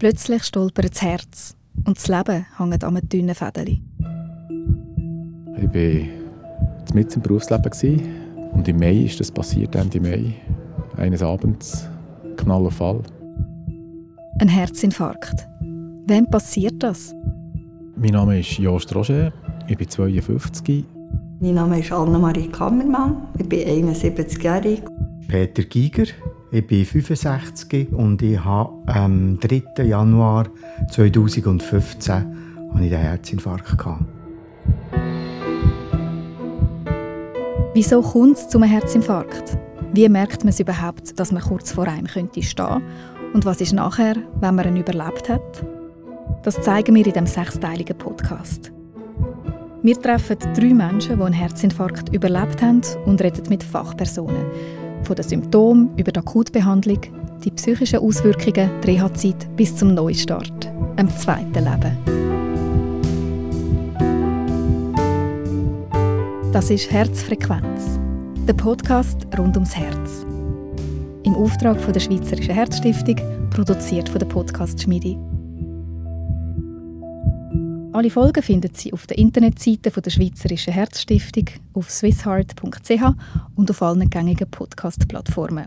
Plötzlich stolpert das Herz und das Leben hängt an einem dünnen Fädeli. Ich war mit im Berufsleben und im Mai ist das passiert, Ende Mai. Eines Abends, Knall auf Fall. Ein Herzinfarkt. Wem passiert das? Mein Name ist Jost Roger, ich bin 52. Mein Name ist Annemarie Kammermann, ich bin 71-jährig. Peter Giger, ich bin 65 und ich habe am 3. Januar 2015 hatte ich einen Herzinfarkt. Gehabt. Wieso kommt es zu einem Herzinfarkt? Wie merkt man es überhaupt, dass man kurz vor einem könnte stehen? Und was ist nachher, wenn man ihn überlebt hat? Das zeigen wir in diesem sechsteiligen Podcast. Wir treffen drei Menschen, die einen Herzinfarkt überlebt haben und reden mit Fachpersonen. Von den Symptomen über die Akutbehandlung, die psychischen Auswirkungen, die Reha-Zeit bis zum Neustart, einem zweiten Leben. Das ist Herzfrequenz, der Podcast rund ums Herz. Im Auftrag von der Schweizerischen Herzstiftung, produziert von der Podcast Schmiede. Alle Folgen finden Sie auf der Internetseite der Schweizerischen Herzstiftung, auf swissheart.ch und auf allen gängigen Podcast-Plattformen.